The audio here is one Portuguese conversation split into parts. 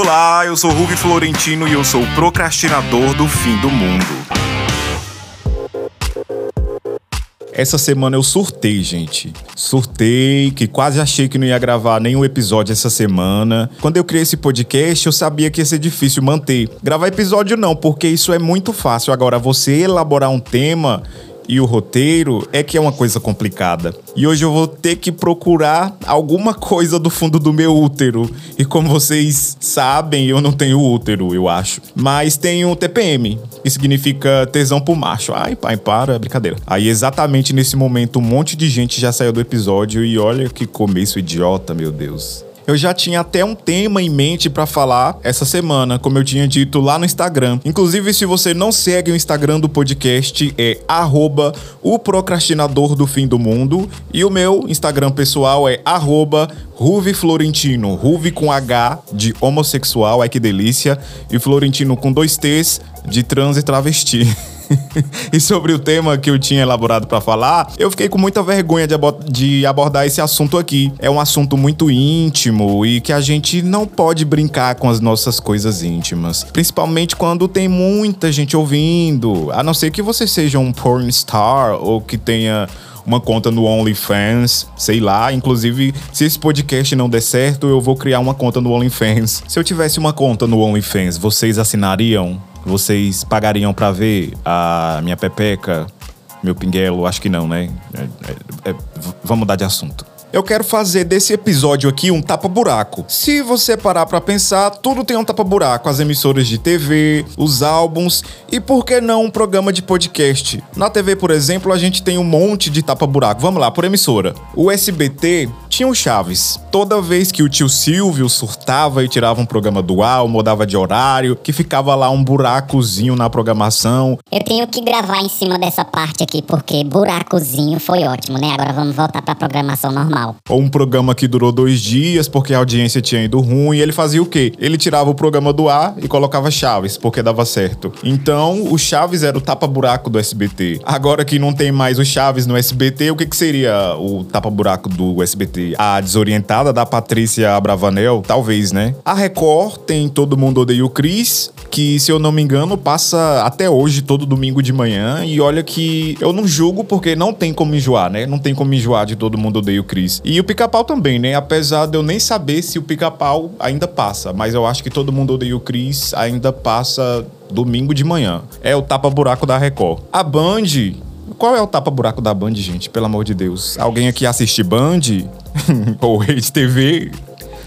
Olá, eu sou Ruby Florentino e eu sou o procrastinador do fim do mundo. Essa semana eu surtei, gente. Surtei, que quase achei que não ia gravar nenhum episódio essa semana. Quando eu criei esse podcast, eu sabia que ia ser difícil manter. Gravar episódio não, porque isso é muito fácil. Agora, você elaborar um tema e o roteiro é que é uma coisa complicada. E hoje eu vou ter que procurar alguma coisa do fundo do meu útero. E como vocês sabem, eu não tenho útero, eu acho. Mas tenho TPM, que significa tesão pro macho. Ai, pai, para, é brincadeira. Aí exatamente nesse momento um monte de gente já saiu do episódio e olha que começo idiota, meu Deus. Eu já tinha até um tema em mente para falar essa semana, como eu tinha dito lá no Instagram. Inclusive, se você não segue o Instagram do podcast, é arroba o procrastinador do fim do mundo. E o meu Instagram pessoal é arroba Florentino, Ruve com H de homossexual, ai que delícia, e Florentino com dois T's de trans e travesti. e sobre o tema que eu tinha elaborado para falar, eu fiquei com muita vergonha de, de abordar esse assunto aqui. É um assunto muito íntimo e que a gente não pode brincar com as nossas coisas íntimas. Principalmente quando tem muita gente ouvindo. A não ser que você seja um porn star ou que tenha uma conta no OnlyFans, sei lá. Inclusive, se esse podcast não der certo, eu vou criar uma conta no OnlyFans. Se eu tivesse uma conta no OnlyFans, vocês assinariam? Vocês pagariam para ver a minha pepeca, meu pinguelo? Acho que não, né? É, é, é, vamos mudar de assunto. Eu quero fazer desse episódio aqui um tapa-buraco. Se você parar para pensar, tudo tem um tapa-buraco. As emissoras de TV, os álbuns e por que não um programa de podcast? Na TV, por exemplo, a gente tem um monte de tapa-buraco. Vamos lá, por emissora. O SBT tinha o Chaves. Toda vez que o tio Silvio surtava e tirava um programa do ar, ou mudava de horário, que ficava lá um buracozinho na programação. Eu tenho que gravar em cima dessa parte aqui, porque buracozinho foi ótimo, né? Agora vamos voltar pra programação normal. Ou um programa que durou dois dias, porque a audiência tinha ido ruim, e ele fazia o quê? Ele tirava o programa do ar e colocava Chaves, porque dava certo. Então, o Chaves era o tapa-buraco do SBT. Agora que não tem mais o Chaves no SBT, o que, que seria o tapa-buraco do SBT? a desorientada da Patrícia Abravanel, talvez, né? A Record tem Todo Mundo Odeia o Chris, que, se eu não me engano, passa até hoje, todo domingo de manhã. E olha que eu não julgo porque não tem como enjoar, né? Não tem como enjoar de Todo Mundo Odeia o Chris. E o Pica-Pau também, né? Apesar de eu nem saber se o Pica-Pau ainda passa, mas eu acho que Todo Mundo Odeia o Chris ainda passa domingo de manhã. É o tapa-buraco da Record. A Band qual é o tapa-buraco da Band, gente? Pelo amor de Deus. Alguém aqui assiste Band? Ou Rede TV?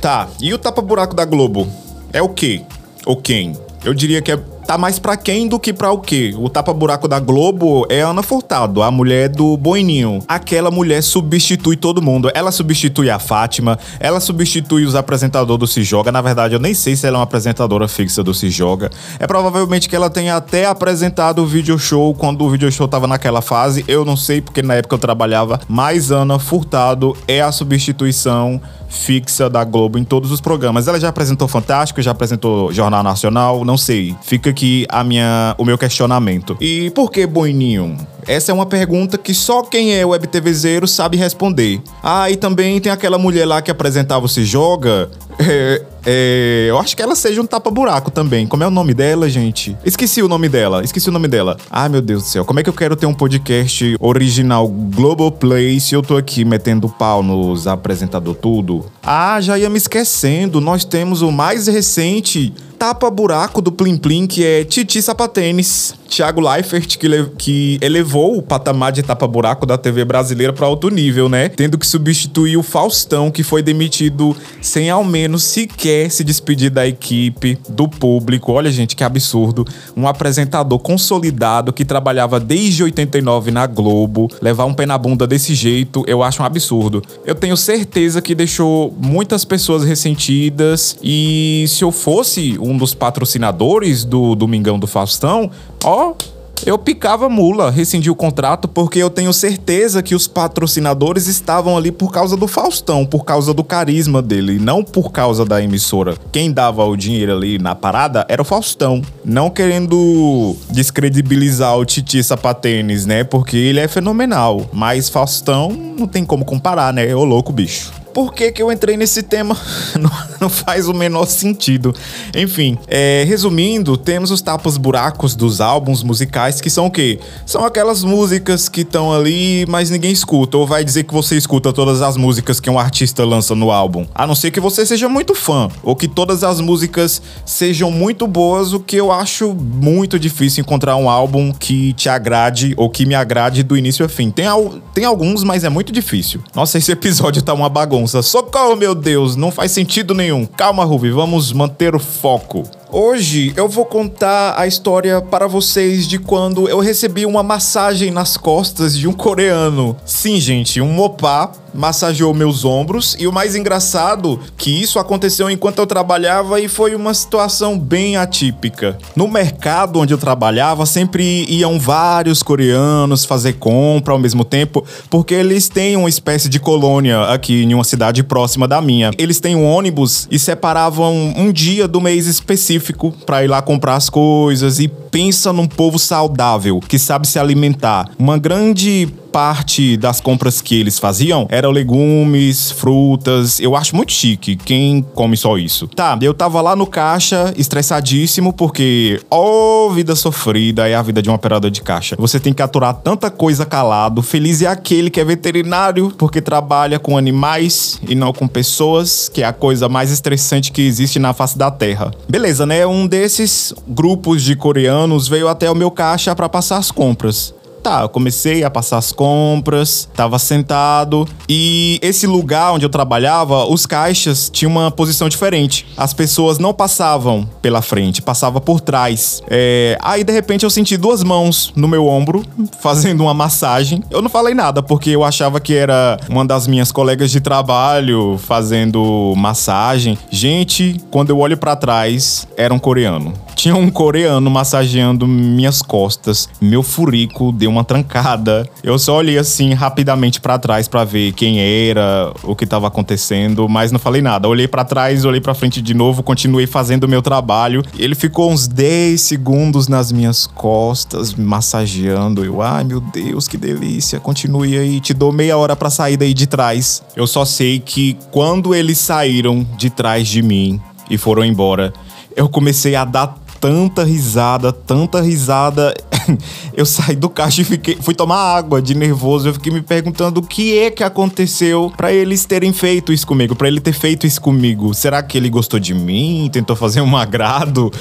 Tá, e o tapa-buraco da Globo? É o quê? Ou quem? Eu diria que é tá mais pra quem do que pra o quê? O tapa-buraco da Globo é Ana Furtado, a mulher do Boininho. Aquela mulher substitui todo mundo. Ela substitui a Fátima, ela substitui os apresentadores do Se Joga. Na verdade, eu nem sei se ela é uma apresentadora fixa do Se Joga. É provavelmente que ela tenha até apresentado o video show quando o video show tava naquela fase. Eu não sei, porque na época eu trabalhava. Mas Ana Furtado é a substituição fixa da Globo em todos os programas. Ela já apresentou Fantástico, já apresentou Jornal Nacional, não sei. Fica aqui a minha, o meu questionamento. E por que Boininho? Essa é uma pergunta que só quem é web TVzeiro sabe responder. Ah, e também tem aquela mulher lá que apresentava o Se Joga. É, é, eu acho que ela seja um tapa-buraco também. Como é o nome dela, gente? Esqueci o nome dela. Esqueci o nome dela. Ai, meu Deus do céu. Como é que eu quero ter um podcast original Globoplay se eu tô aqui metendo pau nos apresentador tudo? Ah, já ia me esquecendo. Nós temos o mais recente tapa-buraco do Plim Plim, que é Titi Sapatênis. Thiago Leifert, que, que elevou o patamar de tapa-buraco da TV brasileira para outro nível, né? Tendo que substituir o Faustão, que foi demitido sem ao menos sequer se despedir da equipe, do público. Olha, gente, que absurdo. Um apresentador consolidado que trabalhava desde 89 na Globo, levar um pé na bunda desse jeito, eu acho um absurdo. Eu tenho certeza que deixou muitas pessoas ressentidas e se eu fosse um dos patrocinadores do Domingão do Faustão, ó, eu picava mula, rescindi o contrato porque eu tenho certeza que os patrocinadores estavam ali por causa do Faustão, por causa do carisma dele, não por causa da emissora. Quem dava o dinheiro ali na parada era o Faustão. Não querendo descredibilizar o Titi Sapatênis, né? Porque ele é fenomenal. Mas Faustão não tem como comparar, né? Ô louco, bicho. Por que, que eu entrei nesse tema? Não faz o menor sentido. Enfim, é, resumindo, temos os tapas buracos dos álbuns musicais, que são o quê? São aquelas músicas que estão ali, mas ninguém escuta. Ou vai dizer que você escuta todas as músicas que um artista lança no álbum. A não ser que você seja muito fã. Ou que todas as músicas sejam muito boas, o que eu acho muito difícil encontrar um álbum que te agrade ou que me agrade do início ao fim. Tem, tem alguns, mas é muito difícil. Nossa, esse episódio tá uma bagunça. Socorro, meu Deus, não faz sentido nenhum. Calma, Ruby, vamos manter o foco. Hoje eu vou contar a história para vocês de quando eu recebi uma massagem nas costas de um coreano. Sim, gente, um opa massageou meus ombros e o mais engraçado que isso aconteceu enquanto eu trabalhava e foi uma situação bem atípica. No mercado onde eu trabalhava sempre iam vários coreanos fazer compra ao mesmo tempo, porque eles têm uma espécie de colônia aqui em uma cidade próxima da minha. Eles têm um ônibus e separavam um dia do mês específico para ir lá comprar as coisas e pensa num povo saudável que sabe se alimentar. Uma grande parte das compras que eles faziam eram legumes, frutas. Eu acho muito chique quem come só isso. Tá, eu tava lá no caixa, estressadíssimo, porque, ó, oh, vida sofrida é a vida de um operador de caixa. Você tem que aturar tanta coisa calado. Feliz é aquele que é veterinário, porque trabalha com animais e não com pessoas, que é a coisa mais estressante que existe na face da Terra. Beleza, né? Um desses grupos de coreanos veio até o meu caixa para passar as compras. Tá, eu comecei a passar as compras, tava sentado e esse lugar onde eu trabalhava, os caixas tinham uma posição diferente. As pessoas não passavam pela frente, passava por trás. É... Aí de repente eu senti duas mãos no meu ombro fazendo uma massagem. Eu não falei nada porque eu achava que era uma das minhas colegas de trabalho fazendo massagem. Gente, quando eu olho para trás, era um coreano. Tinha um coreano massageando minhas costas. Meu furico deu uma trancada. Eu só olhei assim rapidamente para trás para ver quem era, o que estava acontecendo, mas não falei nada. Olhei para trás, olhei para frente de novo, continuei fazendo o meu trabalho. Ele ficou uns 10 segundos nas minhas costas, massageando. Eu, ai meu Deus, que delícia. Continue aí, te dou meia hora para sair daí de trás. Eu só sei que quando eles saíram de trás de mim e foram embora, eu comecei a dar tanta risada, tanta risada. eu saí do caixa e fiquei, fui tomar água de nervoso. Eu fiquei me perguntando o que é que aconteceu para eles terem feito isso comigo, para ele ter feito isso comigo. Será que ele gostou de mim? Tentou fazer um agrado?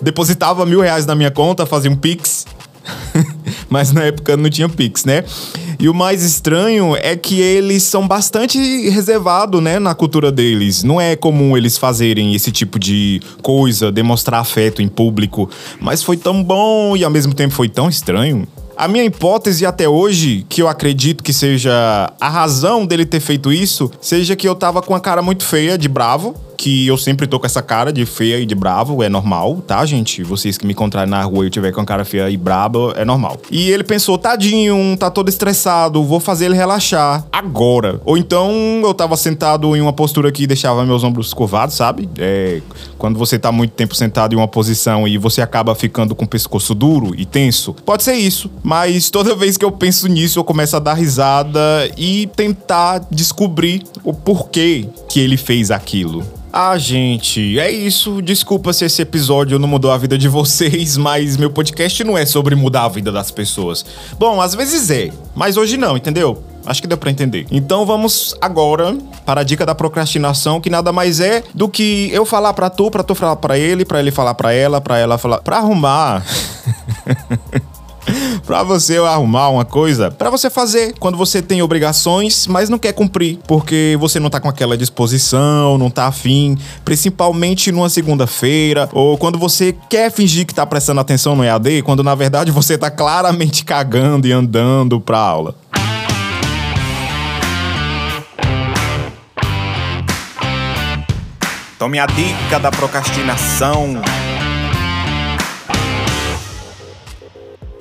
Depositava mil reais na minha conta, fazia um pix. Mas na época não tinha pix, né? E o mais estranho é que eles são bastante reservados, né, na cultura deles. Não é comum eles fazerem esse tipo de coisa, demonstrar afeto em público. Mas foi tão bom e ao mesmo tempo foi tão estranho. A minha hipótese até hoje, que eu acredito que seja a razão dele ter feito isso, seja que eu tava com a cara muito feia, de bravo, que eu sempre tô com essa cara de feia e de bravo, é normal, tá, gente? Vocês que me encontrarem na rua e eu tiver com a cara feia e braba, é normal. E ele pensou, tadinho, tá todo estressado, vou fazer ele relaxar agora. Ou então eu tava sentado em uma postura que deixava meus ombros curvados, sabe? É, quando você tá muito tempo sentado em uma posição e você acaba ficando com o pescoço duro e tenso. Pode ser isso, mas toda vez que eu penso nisso, eu começo a dar risada e tentar descobrir o porquê que ele fez aquilo. Ah, gente, é isso. Desculpa se esse episódio não mudou a vida de vocês, mas meu podcast não é sobre mudar a vida das pessoas. Bom, às vezes é, mas hoje não, entendeu? Acho que deu para entender. Então vamos agora para a dica da procrastinação, que nada mais é do que eu falar para tu, para tu falar para ele, para ele falar para ela, para ela falar, para arrumar. para você arrumar uma coisa para você fazer quando você tem obrigações, mas não quer cumprir, porque você não tá com aquela disposição, não tá afim, principalmente numa segunda-feira, ou quando você quer fingir que tá prestando atenção no EAD, quando na verdade você tá claramente cagando e andando pra aula. Tome a dica da procrastinação.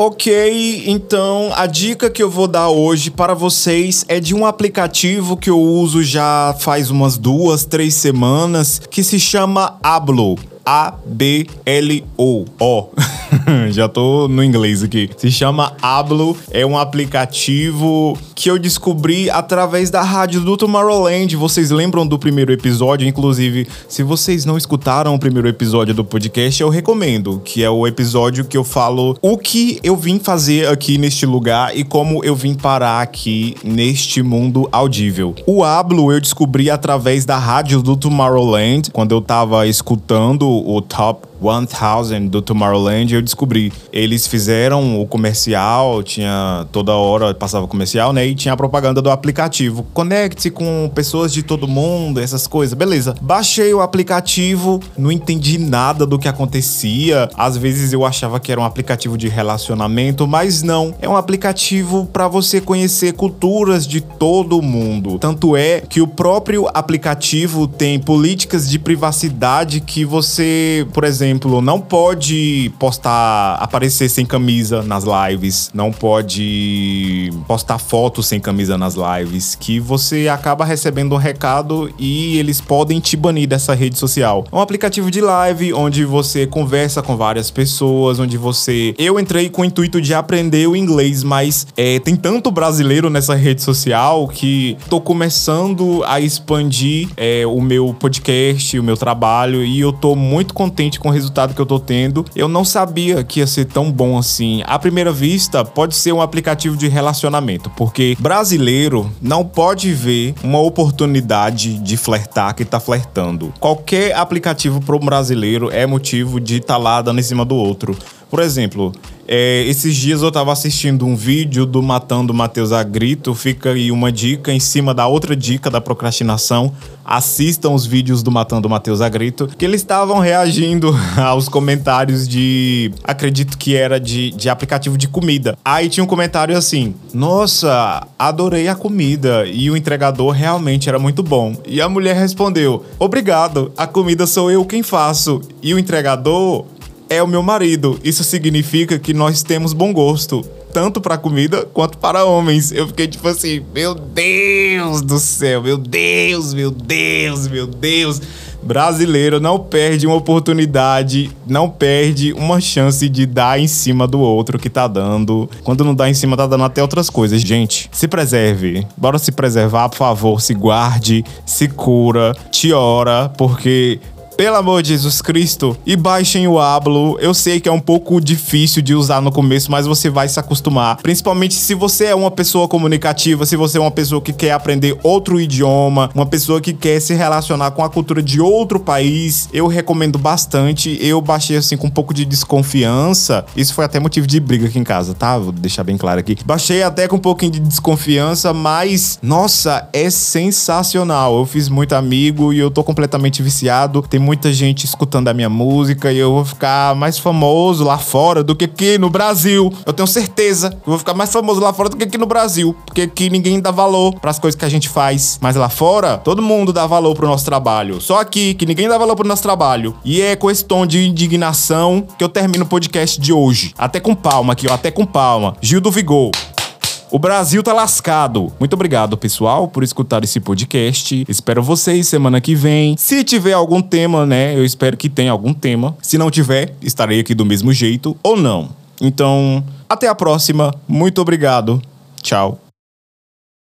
Ok, então a dica que eu vou dar hoje para vocês é de um aplicativo que eu uso já faz umas duas, três semanas, que se chama Ablo. A-B-L-O. -O. Já tô no inglês aqui. Se chama Ablo, é um aplicativo que eu descobri através da rádio do Tomorrowland. Vocês lembram do primeiro episódio? Inclusive, se vocês não escutaram o primeiro episódio do podcast, eu recomendo, que é o episódio que eu falo o que eu vim fazer aqui neste lugar e como eu vim parar aqui neste mundo audível. O Ablo eu descobri através da rádio do Tomorrowland, quando eu tava escutando o Top 1000 do Tomorrowland, eu descobri. Eles fizeram o comercial, tinha toda hora passava comercial, né? E tinha a propaganda do aplicativo. Conecte-se com pessoas de todo mundo, essas coisas. Beleza. Baixei o aplicativo, não entendi nada do que acontecia. Às vezes eu achava que era um aplicativo de relacionamento, mas não. É um aplicativo para você conhecer culturas de todo mundo. Tanto é que o próprio aplicativo tem políticas de privacidade que você, por exemplo, exemplo, não pode postar, aparecer sem camisa nas lives, não pode postar fotos sem camisa nas lives, que você acaba recebendo um recado e eles podem te banir dessa rede social. É um aplicativo de live onde você conversa com várias pessoas, onde você. Eu entrei com o intuito de aprender o inglês, mas é, tem tanto brasileiro nessa rede social que tô começando a expandir é, o meu podcast, o meu trabalho e eu tô muito contente com o resultado que eu tô tendo. Eu não sabia que ia ser tão bom assim. À primeira vista, pode ser um aplicativo de relacionamento, porque brasileiro não pode ver uma oportunidade de flertar que tá flertando. Qualquer aplicativo pro brasileiro é motivo de tá lá dando em cima do outro. Por exemplo, é, esses dias eu tava assistindo um vídeo do Matando Matheus a Grito. Fica aí uma dica em cima da outra dica da procrastinação. Assistam os vídeos do Matando Matheus a Grito, que eles estavam reagindo aos comentários de. Acredito que era de, de aplicativo de comida. Aí tinha um comentário assim: Nossa, adorei a comida. E o entregador realmente era muito bom. E a mulher respondeu: Obrigado, a comida sou eu quem faço. E o entregador é o meu marido. Isso significa que nós temos bom gosto, tanto para comida quanto para homens. Eu fiquei tipo assim, meu Deus do céu, meu Deus, meu Deus, meu Deus. Brasileiro não perde uma oportunidade, não perde uma chance de dar em cima do outro que tá dando. Quando não dá em cima, tá dando até outras coisas. Gente, se preserve. Bora se preservar, por favor. Se guarde, se cura, te ora, porque pelo amor de Jesus Cristo, e baixem o Ablo. Eu sei que é um pouco difícil de usar no começo, mas você vai se acostumar. Principalmente se você é uma pessoa comunicativa, se você é uma pessoa que quer aprender outro idioma, uma pessoa que quer se relacionar com a cultura de outro país, eu recomendo bastante. Eu baixei assim com um pouco de desconfiança. Isso foi até motivo de briga aqui em casa, tá? Vou deixar bem claro aqui. Baixei até com um pouquinho de desconfiança, mas nossa, é sensacional. Eu fiz muito amigo e eu tô completamente viciado. Tem muita gente escutando a minha música e eu vou ficar mais famoso lá fora do que aqui no Brasil. Eu tenho certeza que eu vou ficar mais famoso lá fora do que aqui no Brasil, porque aqui ninguém dá valor para as coisas que a gente faz. Mas lá fora, todo mundo dá valor pro nosso trabalho. Só aqui que ninguém dá valor pro nosso trabalho. E é com esse tom de indignação que eu termino o podcast de hoje. Até com palma aqui, ó, até com palma. Gil do Vigor. O Brasil tá lascado. Muito obrigado, pessoal, por escutar esse podcast. Espero vocês semana que vem. Se tiver algum tema, né? Eu espero que tenha algum tema. Se não tiver, estarei aqui do mesmo jeito ou não. Então, até a próxima. Muito obrigado. Tchau.